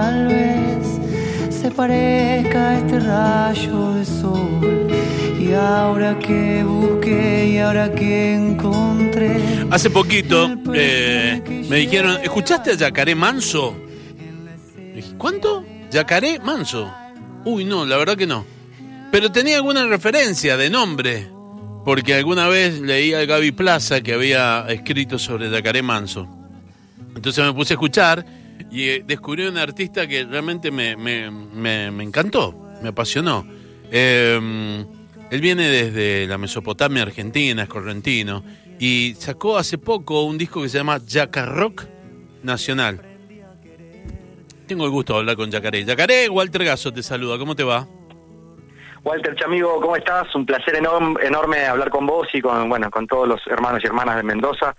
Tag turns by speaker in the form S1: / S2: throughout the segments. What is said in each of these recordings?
S1: Tal vez se parezca a este rayo de sol. Y ahora que busqué y ahora que encontré.
S2: Hace poquito eh, me dijeron, ¿escuchaste a Yacaré Manso? Dije, ¿Cuánto? Yacaré Manso. Uy, no, la verdad que no. Pero tenía alguna referencia de nombre, porque alguna vez leí a Gaby Plaza que había escrito sobre Yacaré Manso. Entonces me puse a escuchar y eh, descubrí un artista que realmente me, me- me- me encantó, me apasionó. Eh, él viene desde la Mesopotamia argentina, es correntino, y sacó hace poco un disco que se llama Yacarrock Nacional. Tengo el gusto de hablar con Yacaré. Yacaré, Walter Gaso te saluda, ¿cómo te va?
S3: Walter Chamigo, ¿cómo estás? Un placer enorm- enorme hablar con vos y con bueno con todos los hermanos y hermanas de Mendoza,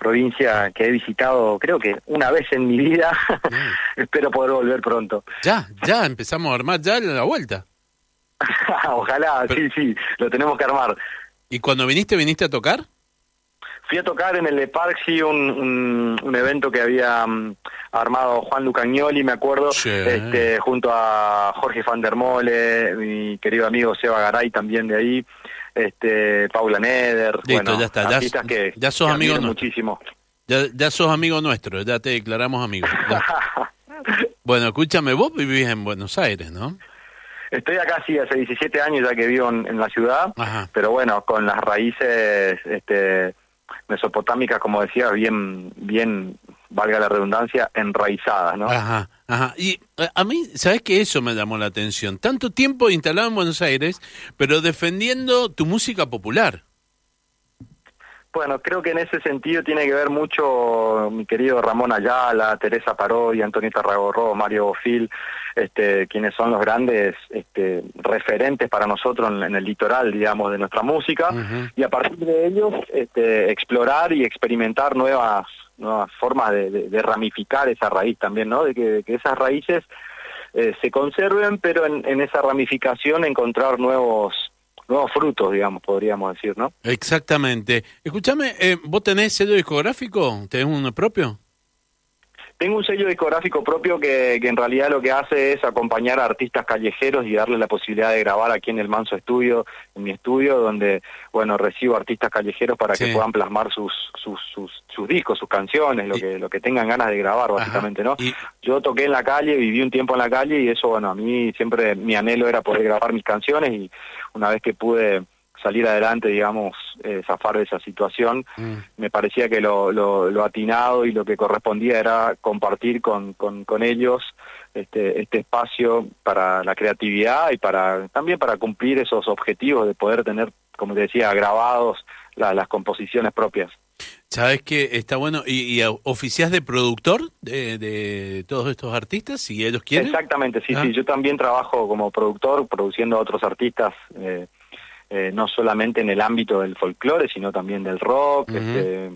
S3: provincia que he visitado creo que una vez en mi vida. Espero poder volver pronto.
S2: Ya, ya, empezamos a armar ya la vuelta.
S3: Ojalá,
S2: Pero-
S3: sí, sí, lo tenemos que armar.
S2: ¿Y cuando viniste, viniste a tocar?
S3: Fui a tocar en el de Parksy un, un, un evento que había mm, armado Juan Lucagnoli, me acuerdo,
S2: Sí.
S3: este, junto a Jorge Van der Mole, mi querido amigo Seba Garay también de ahí, este, Paula Neder,
S2: Listo,
S3: bueno,
S2: ya está, ya-
S3: que,
S2: ya sos
S3: que
S2: amigo
S3: muchísimo.
S2: Ya, ya sos amigo nuestro, ya te declaramos amigo. Bueno, escúchame, vos vivís en Buenos Aires, ¿no?
S3: Estoy acá sí hace 17 años ya que vivo en, en la ciudad,
S2: Ajá.
S3: pero bueno, con las raíces este, mesopotámicas, como decía, bien, bien, valga la redundancia, enraizadas, ¿no?
S2: Ajá, ajá. Y eh, a mí, ¿sabes que Eso me llamó la atención. Tanto tiempo instalado en Buenos Aires, pero defendiendo tu música popular.
S3: Bueno, creo que en ese sentido tiene que ver mucho mi querido Ramón Ayala, Teresa Parodi, Antonieta Ragorro, Mario Bofil, este, quienes son los grandes este, referentes para nosotros en, en el litoral, digamos, de nuestra música, y a partir de ellos este, explorar y experimentar nuevas nuevas formas de, de- de ramificar esa raíz también, ¿no? De que, de que esas raíces eh, se conserven, pero en, en esa ramificación encontrar nuevos nuevos frutos, digamos, podríamos decir, ¿no?
S2: Exactamente. Escúchame, eh, ¿vos tenés sello discográfico? ¿Tenés uno propio?
S3: Tengo un sello discográfico propio que, que en realidad lo que hace es acompañar a artistas callejeros y darle la posibilidad de grabar aquí en el Manso Estudio, en mi estudio, donde, bueno, recibo artistas callejeros para
S2: Sí.
S3: que puedan plasmar sus, sus, sus, sus discos, sus canciones, lo
S2: Y-
S3: que, lo que tengan ganas de grabar, básicamente, ¿no?
S2: Y-
S3: Yo toqué en la calle, viví un tiempo en la calle y eso, bueno, a mí siempre mi anhelo era poder grabar mis canciones y una vez que pude salir adelante, digamos, eh, zafar de esa situación,
S2: Mm.
S3: me parecía que lo, lo, lo atinado y lo que correspondía era compartir con, con, con ellos este, este espacio para la creatividad y para también para cumplir esos objetivos de poder tener, como te decía, grabados la- las composiciones propias.
S2: ¿Sabes que está bueno? ¿Y, y oficiás de productor de, de todos estos artistas, si ellos quieren?
S3: Exactamente, sí,
S2: Ah.
S3: sí. Yo también trabajo como productor, produciendo a otros artistas, eh, eh, no solamente en el ámbito del folclore, sino también del rock. Este,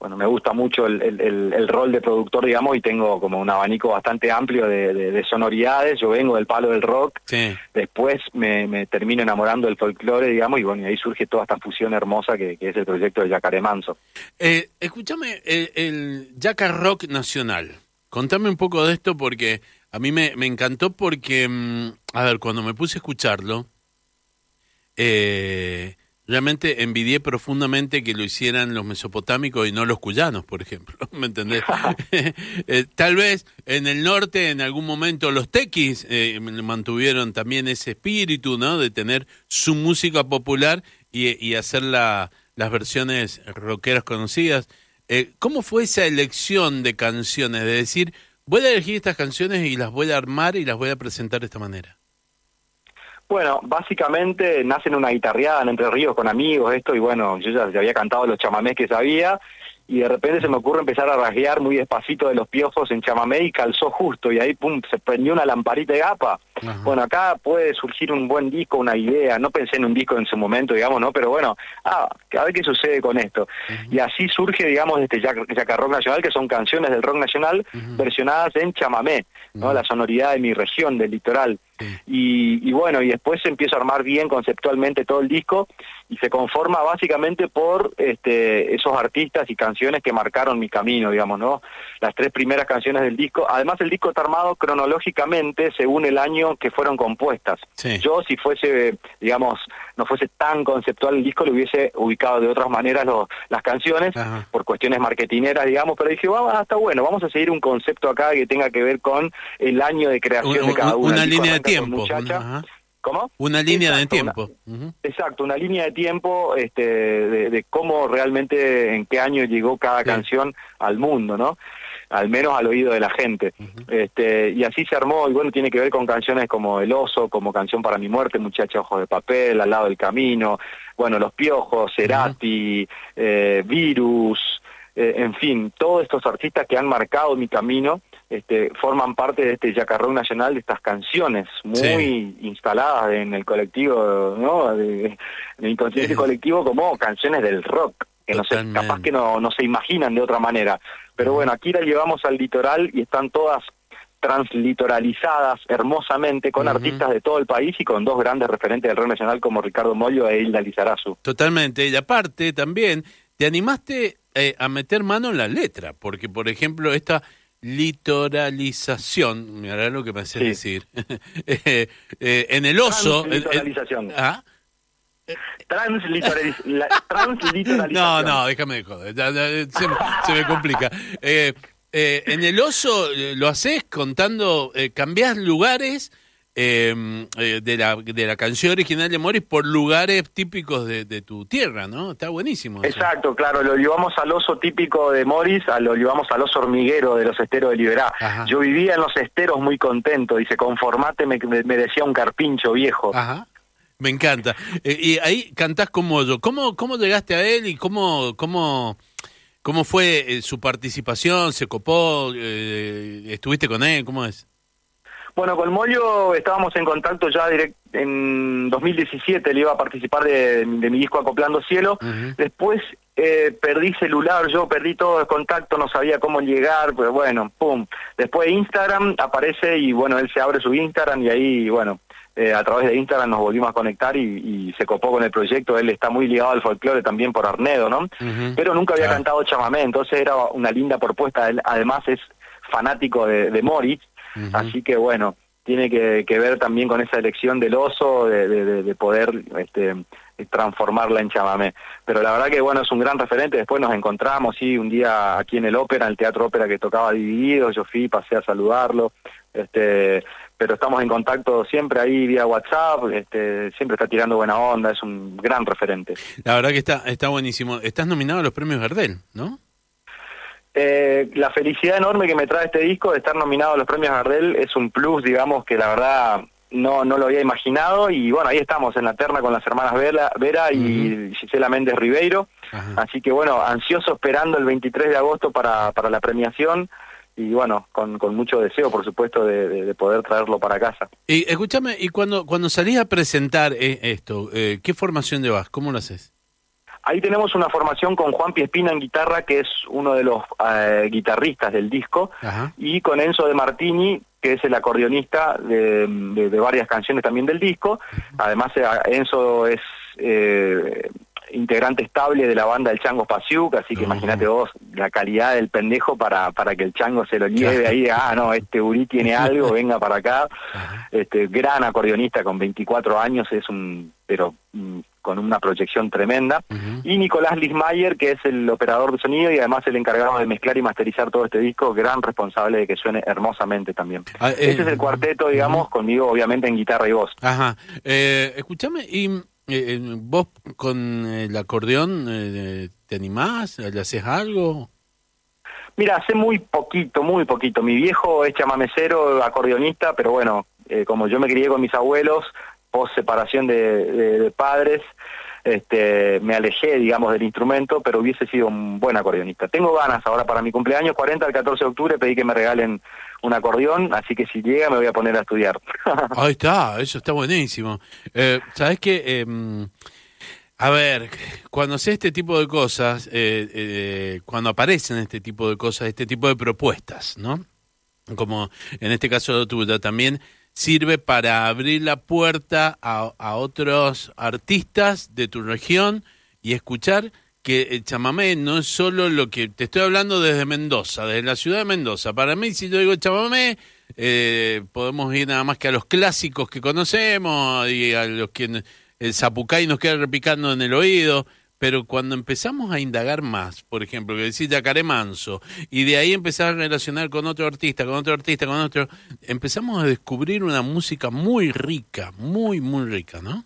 S3: bueno, me gusta mucho el, el- el- el rol de productor, digamos, y tengo como un abanico bastante amplio de, de- de sonoridades. Yo vengo del palo del rock,
S2: Sí.
S3: después me, me termino enamorando del folclore, digamos, y bueno, y ahí surge toda esta fusión hermosa que, que es el proyecto de Yacaré Manso.
S2: Eh, escúchame, el, el Yaca Rock Nacional. Contame un poco de esto porque a mí me, me encantó porque, mm, a ver, cuando me puse a escucharlo, eh, realmente envidié profundamente que lo hicieran los mesopotámicos y no los cuyanos, por ejemplo. ¿Me entendés? Eh, tal vez en el norte, en algún momento, los tequis eh, mantuvieron también ese espíritu, ¿no? De tener su música popular y, y hacer la- las versiones rockeras conocidas. Eh, ¿Cómo fue esa elección de canciones? De decir, voy a elegir estas canciones y las voy a armar y las voy a presentar de esta manera.
S3: Bueno, básicamente nace en una guitarreada en Entre Ríos con amigos, esto, y bueno, yo ya, ya había cantado los chamamés que sabía, y de repente se me ocurre empezar a rasguear muy despacito de los piojos en chamamé y calzó justo y ahí pum se prendió una lamparita de gapa. Bueno, acá puede surgir un buen disco, una idea, no pensé en un disco en su momento, digamos, ¿no? Pero bueno, ah, a ver qué sucede con esto. Y así surge, digamos, este Yaca Rock Nacional, que son canciones del rock nacional versionadas en chamamé, ¿no? La sonoridad de mi región, del litoral. Y, y, bueno, y después se empieza a armar bien conceptualmente todo el disco y se conforma básicamente por este, esos artistas y canciones que marcaron mi camino, digamos, ¿no? Las tres primeras canciones del disco. Además, el disco está armado cronológicamente según el año que fueron compuestas. Yo, si fuese, digamos, no fuese tan conceptual el disco, lo hubiese ubicado de otras maneras las canciones, por cuestiones marketineras, digamos, pero dije, vamos, ah, está bueno, vamos a seguir un concepto acá que tenga que ver con el año de creación de cada una.
S2: Una línea de tiempo.
S3: ¿Cómo?
S2: Una línea de tiempo.
S3: Exacto, una línea de tiempo este, de, cómo realmente, en qué año llegó cada canción al mundo, ¿no? Al menos al oído de la gente. este, y así se armó, y bueno, tiene que ver con canciones como El Oso, como Canción para mi muerte, Muchacha Ojos de Papel, Al lado del camino, bueno, Los Piojos, Cerati, eh, Virus, eh, en fin, todos estos artistas que han marcado mi camino este, forman parte de este yacarrón nacional, de estas canciones muy instaladas en el colectivo, ¿no? De, en el inconsciente colectivo como canciones del rock, que no sé, capaz que no, no se imaginan de otra manera. Pero bueno, aquí la llevamos al litoral y están todas translitoralizadas hermosamente con artistas de todo el país y con dos grandes referentes del rock nacional como Ricardo Mollo e Hilda Lizarazu.
S2: Totalmente, y aparte también te animaste eh, a meter mano en la letra, porque por ejemplo esta litoralización, mira lo que me hace decir, eh, eh, en el oso...
S3: Translitoralización.
S2: ¿Ah?
S3: Translitoralización.
S2: No, no, déjame de joder, se, me complica. Eh, en el oso lo haces contando, cambiás lugares eh, de, la, de la canción original de Morris por lugares típicos de, tu tierra, ¿no? Está buenísimo.
S3: Exacto, claro, lo llevamos al oso típico de Morris, a lo llevamos al oso hormiguero de los esteros de Liberá. Yo vivía en los esteros muy contento, dice, conformate, me, me decía un carpincho viejo.
S2: Ajá. Me encanta. Eh, y ahí cantás como yo. ¿Cómo, ¿Cómo llegaste a él y cómo, cómo, cómo fue eh, su participación? ¿Se copó? ¿Estuviste con él? ¿Cómo es?
S3: Bueno, con Mollo estábamos en contacto ya direct en 2017, le iba a participar de, mi disco Acoplando Cielo. Después eh, perdí celular, yo perdí todo el contacto, no sabía cómo llegar, pues bueno, pum. Después Instagram aparece y bueno, él se abre su Instagram y ahí, bueno, eh, a través de Instagram nos volvimos a conectar y, se copó con el proyecto. Él está muy ligado al folclore también por Arnedo, ¿no? Pero nunca había cantado chamamé, entonces era una linda propuesta. Él además es fanático de, de Moritz Así que bueno, tiene que, ver también con esa elección del oso, de, poder este, transformarla en chamamé. Pero la verdad que bueno, es un gran referente, después nos encontramos, sí, un día aquí en el ópera, en el Teatro Ópera que tocaba dividido, yo fui, pasé a saludarlo, este, pero estamos en contacto siempre ahí vía WhatsApp, este, siempre está tirando buena onda, es un gran referente.
S2: La verdad que está, está buenísimo. Estás nominado a los premios Gardel, ¿no?
S3: Eh, la felicidad enorme que me trae este disco de estar nominado a los premios Gardel es un plus, digamos, que la verdad no, no lo había imaginado y bueno, ahí estamos en la terna con las hermanas Vera, Vera y Gisela Méndez Ribeiro, así que bueno, ansioso esperando el 23 de agosto para, para la premiación y bueno, con, con mucho deseo, por supuesto, de, poder traerlo para casa.
S2: Y escúchame, y cuando, cuando salís a presentar eh, esto, eh, ¿qué formación llevas? ¿Cómo lo haces?
S3: Ahí tenemos una formación con Juan Piespina en guitarra, que es uno de los eh, guitarristas del disco, y con Enzo de Martini, que es el acordeonista de, varias canciones también del disco. Además, eh, Enzo es eh, integrante estable de la banda del Chango Pasiuk, así que imagínate vos la calidad del pendejo para, para que el Chango se lo lleve ahí, ah, no, este Uri tiene algo, venga para acá. Este gran acordeonista con 24 años, es un, pero mm, con una proyección tremenda. Y Nicolás Lismayer, que es el operador de sonido y además el encargado de mezclar y masterizar todo este disco, gran responsable de que suene hermosamente también. Ah, Ese es el eh, cuarteto, digamos, conmigo obviamente en guitarra y voz.
S2: Ajá. Eh, escúchame, y eh, ¿Vos con el acordeón eh, te animás? ¿Le haces algo?
S3: Mira, hace muy poquito, muy poquito. Mi viejo es chamamecero, acordeonista, pero bueno, eh, como yo me crié con mis abuelos, post separación de, padres, este, me alejé, digamos, del instrumento, pero hubiese sido un buen acordeonista. Tengo ganas ahora para mi cumpleaños, 40 al 14 de octubre, pedí que me regalen un acordeón, así que si llega me voy a poner a estudiar.
S2: Ahí está, eso está buenísimo. Eh, ¿Sabes qué? Em, a ver, cuando sé este tipo de cosas, eh, eh, cuando aparecen este tipo de cosas, este tipo de propuestas, ¿no? Como en este caso tuya también, sirve para abrir la puerta a, otros artistas de tu región y escuchar que el chamamé no es solo lo que te estoy hablando desde Mendoza, desde la ciudad de Mendoza. Para mí, si yo digo chamamé, eh, podemos ir nada más que a los clásicos que conocemos y a los que el zapucay nos queda repicando en el oído pero cuando empezamos a indagar más, por ejemplo, que decir Yacaré Manso, y de ahí empezar a relacionar con otro artista, con otro artista, con otro, empezamos a descubrir una música muy rica, muy, muy rica, ¿no?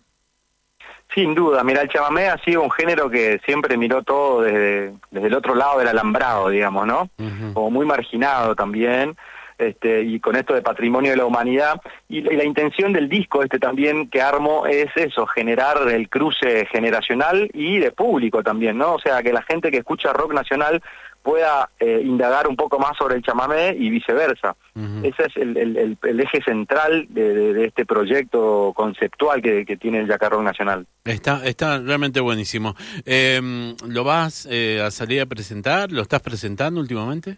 S3: Sin duda, mira, el chamamé ha sido un género que siempre miró todo desde, desde el otro lado del alambrado, digamos, ¿no? Como muy marginado también. Este, y con esto de patrimonio de la humanidad. Y, la intención del disco este también que armo es eso, generar el cruce generacional y de público también, ¿no? O sea, que la gente que escucha rock nacional pueda eh, indagar un poco más sobre el chamamé y viceversa. Ese es el, eje central de, este proyecto conceptual que, tiene el Yacarrock Nacional.
S2: Está, está realmente buenísimo. Em, ¿Lo vas eh, a salir a presentar? ¿Lo estás presentando últimamente?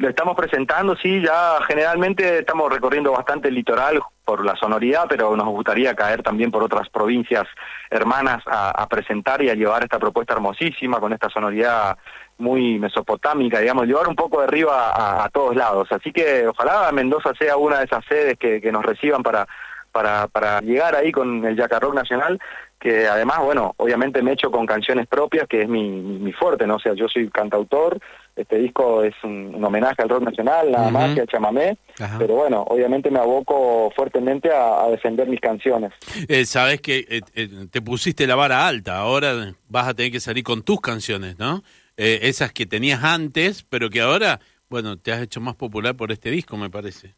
S3: Lo estamos presentando, sí, ya generalmente estamos recorriendo bastante el litoral por la sonoridad, pero nos gustaría caer también por otras provincias hermanas a, presentar y a llevar esta propuesta hermosísima con esta sonoridad muy mesopotámica, digamos, llevar un poco de arriba a, todos lados. Así que ojalá Mendoza sea una de esas sedes que, nos reciban para, para, para llegar ahí con el Yacarrock Nacional que además, bueno, obviamente me echo con canciones propias, que es mi, mi fuerte, ¿no? O sea, yo soy cantautor, este disco es un, homenaje al rock nacional, nada más que al chamamé, pero bueno, obviamente me aboco fuertemente a, defender mis canciones.
S2: Eh, Sabes que eh, eh, te pusiste la vara alta, ahora vas a tener que salir con tus canciones, ¿no? Eh, esas que tenías antes, pero que ahora, bueno, te has hecho más popular por este disco, me parece.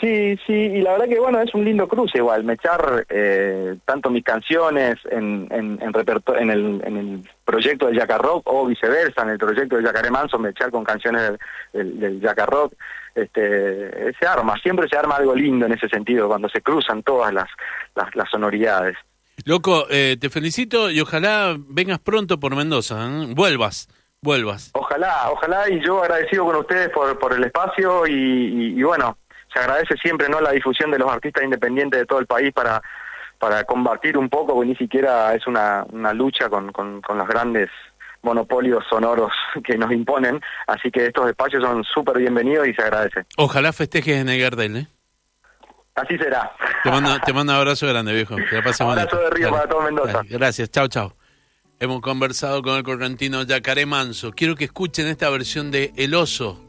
S3: Sí, sí, y la verdad que bueno, es un lindo cruce igual, me echar eh, tanto mis canciones en, en, en, en, el, en el proyecto del Rock o viceversa, en el proyecto del Yacaré Manso me echar con canciones del, del, Rock, este, se arma, siempre se arma algo lindo en ese sentido, cuando se cruzan todas las, las, sonoridades.
S2: Loco, eh, te felicito y ojalá vengas pronto por Mendoza, ¿eh? vuelvas, vuelvas.
S3: Ojalá, ojalá, y yo agradecido con ustedes por, por el espacio y, y bueno, se agradece siempre no la difusión de los artistas independientes de todo el país para para combatir un poco, porque ni siquiera es una, una lucha con, con, los grandes monopolios sonoros que nos imponen, así que estos espacios son súper bienvenidos y se agradece.
S2: Ojalá festejes en el Gardel, ¿eh?
S3: Así será.
S2: Te mando, te mando un abrazo grande, viejo.
S3: Que abrazo de río para todo Mendoza.
S2: Gracias, chao, chao. Hemos conversado con el correntino Yacaré Manso. Quiero que escuchen esta versión de El Oso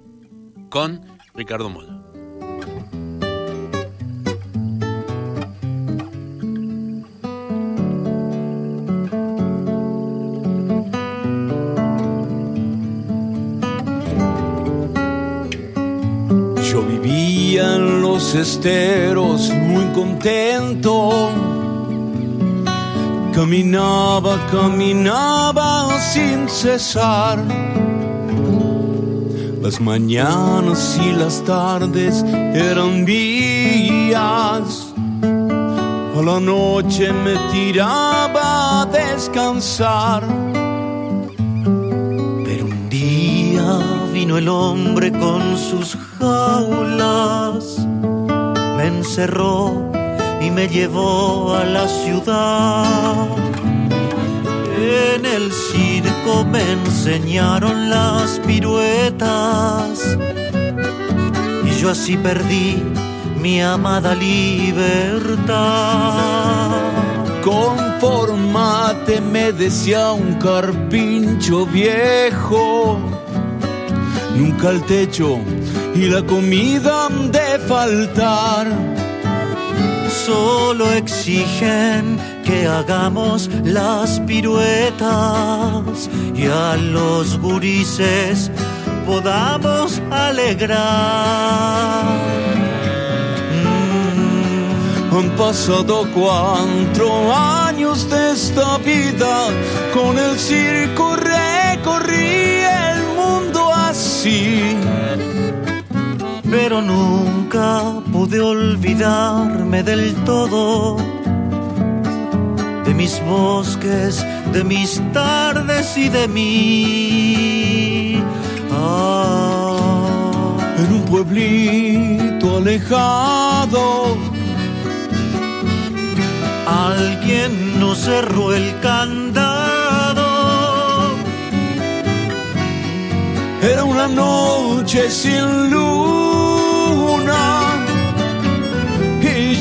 S2: con Ricardo Mola.
S4: Muy contento. Caminaba, caminaba sin cesar. Las mañanas y las tardes eran días. A la noche me tiraba a descansar. Pero un día vino el hombre con sus jaulas, encerró y me llevó a la ciudad. En el circo me enseñaron las piruetas y yo así perdí mi amada libertad. Conformate, me decía un carpincho viejo, nunca el techo y la comida de faltar. Solo exigen que hagamos las piruetas y a los gurises podamos alegrar. Mm, Han pasado cuatro años de esta vida, con el circo recorrí el mundo así. Pero nunca pude olvidarme del todo de mis bosques, de mis tardes y de mí. Ah, en un pueblito alejado alguien nos cerró el candado. Era una noche sin luna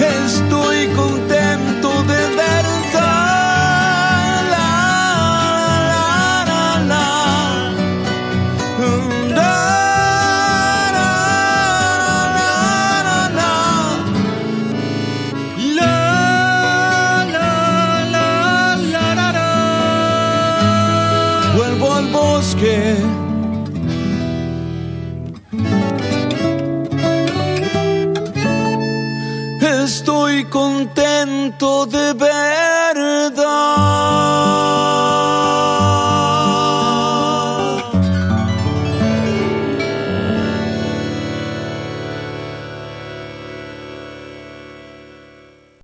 S4: Estoy contento de. La, la, la, la. Vuelvo al bosque. Contento de verdad.